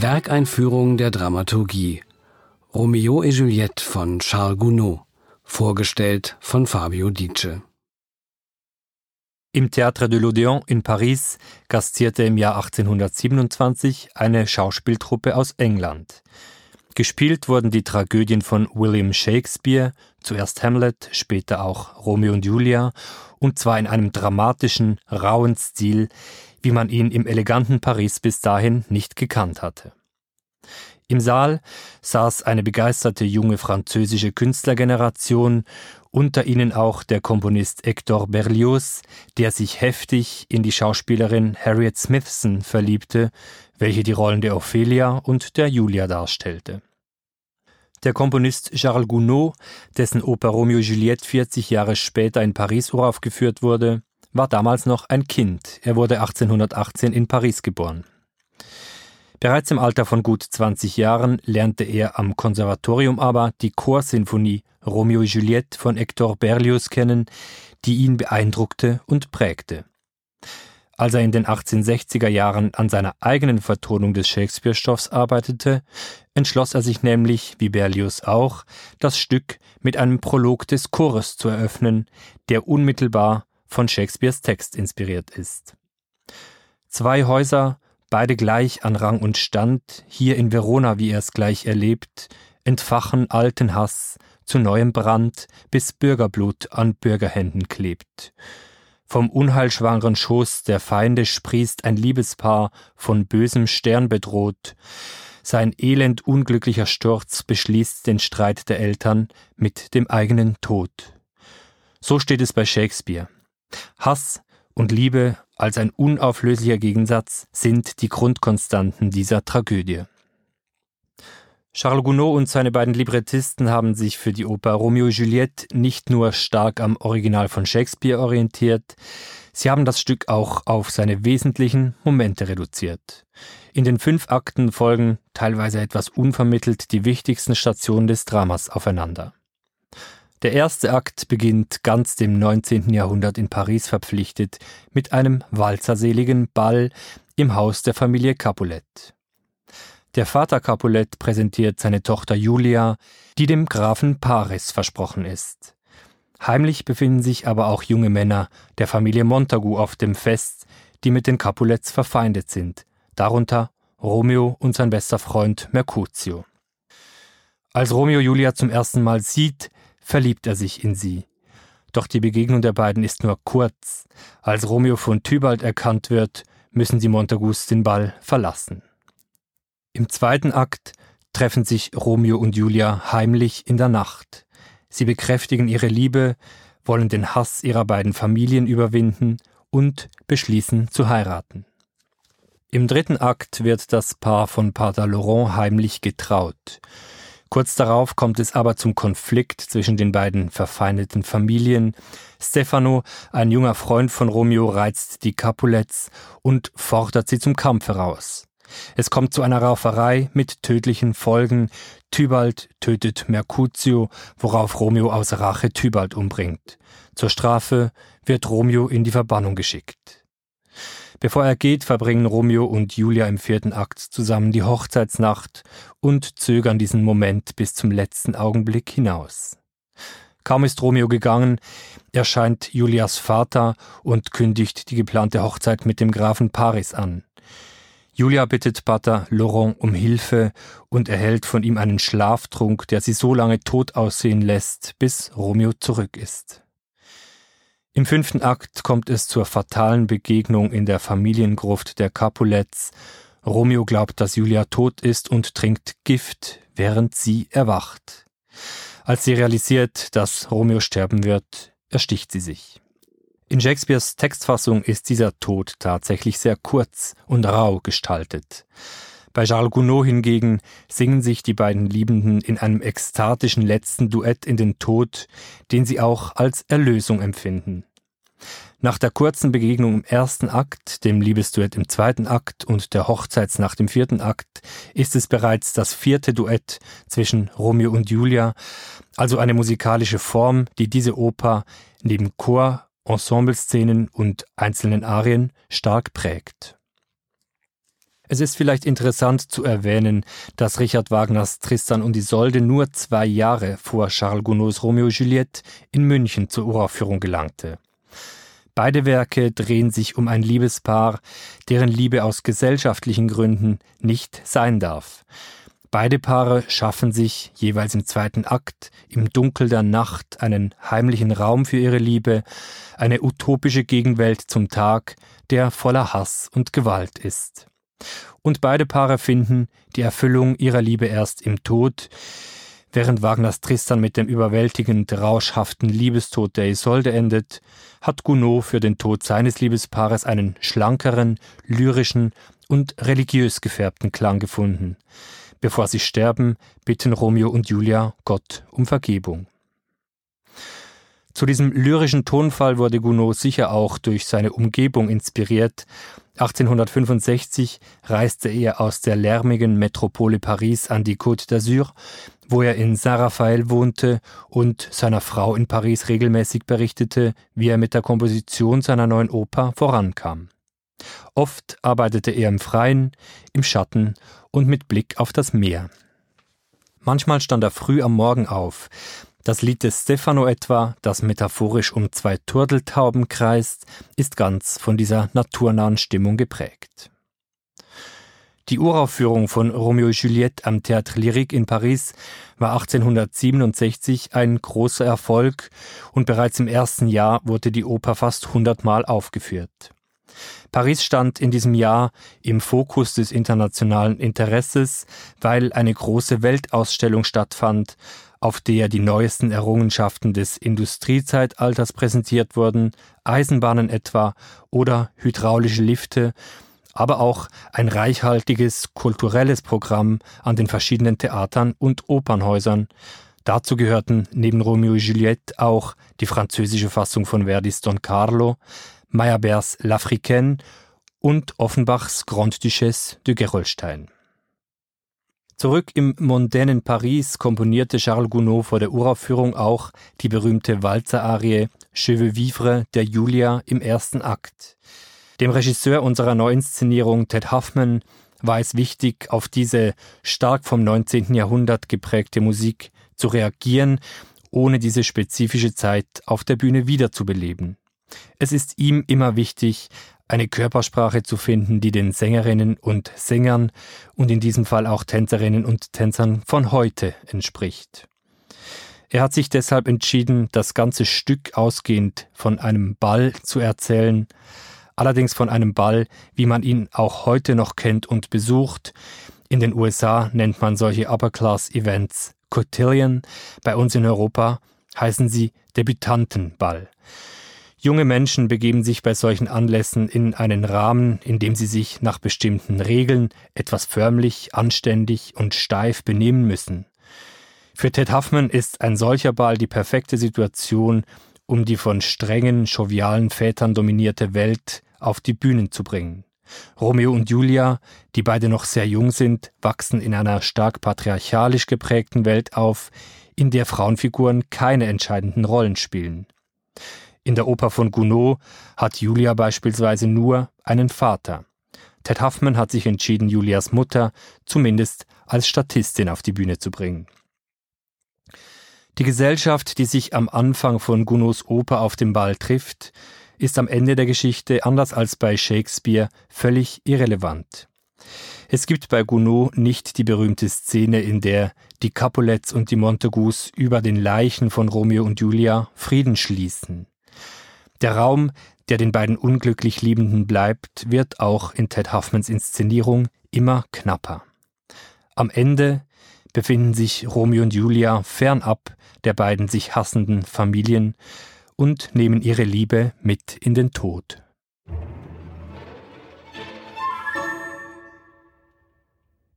Werkeinführung der Dramaturgie. Romeo et Juliette von Charles Gounod. Vorgestellt von Fabio Dice. Im Théâtre de l'Odéon in Paris gastierte im Jahr 1827 eine Schauspieltruppe aus England. Gespielt wurden die Tragödien von William Shakespeare, zuerst Hamlet, später auch Romeo und Julia, und zwar in einem dramatischen, rauen Stil, wie man ihn im eleganten Paris bis dahin nicht gekannt hatte. Im Saal saß eine begeisterte junge französische Künstlergeneration, unter ihnen auch der Komponist Hector Berlioz, der sich heftig in die Schauspielerin Harriet Smithson verliebte, welche die Rollen der Ophelia und der Julia darstellte. Der Komponist Charles Gounod, dessen Oper Romeo Juliette 40 Jahre später in Paris uraufgeführt wurde, war damals noch ein Kind. Er wurde 1818 in Paris geboren. Bereits im Alter von gut 20 Jahren lernte er am Konservatorium aber die Chorsinfonie Romeo und Juliette von Hector Berlioz kennen, die ihn beeindruckte und prägte. Als er in den 1860er Jahren an seiner eigenen Vertonung des Shakespeare-Stoffs arbeitete, entschloss er sich nämlich, wie Berlioz auch, das Stück mit einem Prolog des Chores zu eröffnen, der unmittelbar von Shakespeares Text inspiriert ist. Zwei Häuser beide gleich an Rang und Stand, hier in Verona, wie er es gleich erlebt, entfachen alten Hass zu neuem Brand, bis Bürgerblut an Bürgerhänden klebt. Vom unheilschwangeren Schoß der Feinde sprießt ein Liebespaar von bösem Stern bedroht. Sein elend unglücklicher Sturz beschließt den Streit der Eltern mit dem eigenen Tod. So steht es bei Shakespeare. Hass und Liebe als ein unauflöslicher Gegensatz sind die Grundkonstanten dieser Tragödie. Charles Gounod und seine beiden Librettisten haben sich für die Oper Romeo und Juliette nicht nur stark am Original von Shakespeare orientiert, sie haben das Stück auch auf seine wesentlichen Momente reduziert. In den fünf Akten folgen, teilweise etwas unvermittelt, die wichtigsten Stationen des Dramas aufeinander. Der erste Akt beginnt ganz dem 19. Jahrhundert in Paris verpflichtet mit einem walzerseligen Ball im Haus der Familie Capulet. Der Vater Capulet präsentiert seine Tochter Julia, die dem Grafen Paris versprochen ist. Heimlich befinden sich aber auch junge Männer der Familie Montagu auf dem Fest, die mit den Capulets verfeindet sind, darunter Romeo und sein bester Freund Mercutio. Als Romeo Julia zum ersten Mal sieht, verliebt er sich in sie. Doch die Begegnung der beiden ist nur kurz. Als Romeo von Tybalt erkannt wird, müssen die Montagus den Ball verlassen. Im zweiten Akt treffen sich Romeo und Julia heimlich in der Nacht. Sie bekräftigen ihre Liebe, wollen den Hass ihrer beiden Familien überwinden und beschließen zu heiraten. Im dritten Akt wird das Paar von Pater Laurent heimlich getraut. Kurz darauf kommt es aber zum Konflikt zwischen den beiden verfeindeten Familien. Stefano, ein junger Freund von Romeo, reizt die Capulets und fordert sie zum Kampf heraus. Es kommt zu einer Rauferei mit tödlichen Folgen. Tybalt tötet Mercutio, worauf Romeo aus Rache Tybalt umbringt. Zur Strafe wird Romeo in die Verbannung geschickt. Bevor er geht, verbringen Romeo und Julia im vierten Akt zusammen die Hochzeitsnacht und zögern diesen Moment bis zum letzten Augenblick hinaus. Kaum ist Romeo gegangen, erscheint Julias Vater und kündigt die geplante Hochzeit mit dem Grafen Paris an. Julia bittet Pater Laurent um Hilfe und erhält von ihm einen Schlaftrunk, der sie so lange tot aussehen lässt, bis Romeo zurück ist. Im fünften Akt kommt es zur fatalen Begegnung in der Familiengruft der Capulets. Romeo glaubt, dass Julia tot ist und trinkt Gift, während sie erwacht. Als sie realisiert, dass Romeo sterben wird, ersticht sie sich. In Shakespeares Textfassung ist dieser Tod tatsächlich sehr kurz und rau gestaltet. Bei Charles Gounod hingegen singen sich die beiden Liebenden in einem ekstatischen letzten Duett in den Tod, den sie auch als Erlösung empfinden. Nach der kurzen Begegnung im ersten Akt, dem Liebesduett im zweiten Akt und der Hochzeitsnacht im vierten Akt ist es bereits das vierte Duett zwischen Romeo und Julia, also eine musikalische Form, die diese Oper neben Chor, Ensembleszenen und einzelnen Arien stark prägt. Es ist vielleicht interessant zu erwähnen, dass Richard Wagners Tristan und Isolde nur zwei Jahre vor Charles Gounods Romeo und Juliette in München zur Uraufführung gelangte. Beide Werke drehen sich um ein Liebespaar, deren Liebe aus gesellschaftlichen Gründen nicht sein darf. Beide Paare schaffen sich jeweils im zweiten Akt im Dunkel der Nacht einen heimlichen Raum für ihre Liebe, eine utopische Gegenwelt zum Tag, der voller Hass und Gewalt ist. Und beide Paare finden die Erfüllung ihrer Liebe erst im Tod, während Wagners Tristan mit dem überwältigend rauschhaften Liebestod der Isolde endet, hat Gounod für den Tod seines Liebespaares einen schlankeren, lyrischen und religiös gefärbten Klang gefunden. Bevor sie sterben, bitten Romeo und Julia Gott um Vergebung. Zu diesem lyrischen Tonfall wurde Gounod sicher auch durch seine Umgebung inspiriert. 1865 reiste er aus der lärmigen Metropole Paris an die Côte d'Azur, wo er in Saint-Raphaël wohnte und seiner Frau in Paris regelmäßig berichtete, wie er mit der Komposition seiner neuen Oper vorankam. Oft arbeitete er im Freien, im Schatten und mit Blick auf das Meer. Manchmal stand er früh am Morgen auf, das Lied des Stefano etwa, das metaphorisch um zwei Turteltauben kreist, ist ganz von dieser naturnahen Stimmung geprägt. Die Uraufführung von Romeo und Juliette am Théâtre Lyrique in Paris war 1867 ein großer Erfolg und bereits im ersten Jahr wurde die Oper fast hundertmal aufgeführt. Paris stand in diesem Jahr im Fokus des internationalen Interesses, weil eine große Weltausstellung stattfand, auf der die neuesten Errungenschaften des Industriezeitalters präsentiert wurden, Eisenbahnen etwa oder hydraulische Lifte, aber auch ein reichhaltiges kulturelles Programm an den verschiedenen Theatern und Opernhäusern. Dazu gehörten neben Romeo und Juliette auch die französische Fassung von Verdis Don Carlo, Meyerbeers L'Africaine und Offenbachs Grande Duchesse de Gerolstein. Zurück im mondänen Paris komponierte Charles Gounod vor der Uraufführung auch die berühmte Walzerarie Je veux vivre der Julia im ersten Akt. Dem Regisseur unserer Neuinszenierung Ted Huffman war es wichtig, auf diese stark vom 19. Jahrhundert geprägte Musik zu reagieren, ohne diese spezifische Zeit auf der Bühne wiederzubeleben. Es ist ihm immer wichtig, eine Körpersprache zu finden, die den Sängerinnen und Sängern und in diesem Fall auch Tänzerinnen und Tänzern von heute entspricht. Er hat sich deshalb entschieden, das ganze Stück ausgehend von einem Ball zu erzählen, allerdings von einem Ball, wie man ihn auch heute noch kennt und besucht. In den USA nennt man solche Upper-Class-Events Cotillion, bei uns in Europa heißen sie Debütantenball. Junge Menschen begeben sich bei solchen Anlässen in einen Rahmen, in dem sie sich nach bestimmten Regeln etwas förmlich, anständig und steif benehmen müssen. Für Ted Huffman ist ein solcher Ball die perfekte Situation, um die von strengen, jovialen Vätern dominierte Welt auf die Bühnen zu bringen. Romeo und Julia, die beide noch sehr jung sind, wachsen in einer stark patriarchalisch geprägten Welt auf, in der Frauenfiguren keine entscheidenden Rollen spielen. In der Oper von Gounod hat Julia beispielsweise nur einen Vater. Ted Huffman hat sich entschieden, Julias Mutter zumindest als Statistin auf die Bühne zu bringen. Die Gesellschaft, die sich am Anfang von Gounods Oper auf dem Ball trifft, ist am Ende der Geschichte, anders als bei Shakespeare, völlig irrelevant. Es gibt bei Gounod nicht die berühmte Szene, in der die Capulets und die Montagus über den Leichen von Romeo und Julia Frieden schließen. Der Raum, der den beiden unglücklich Liebenden bleibt, wird auch in Ted Huffmans Inszenierung immer knapper. Am Ende befinden sich Romeo und Julia fernab der beiden sich hassenden Familien und nehmen ihre Liebe mit in den Tod.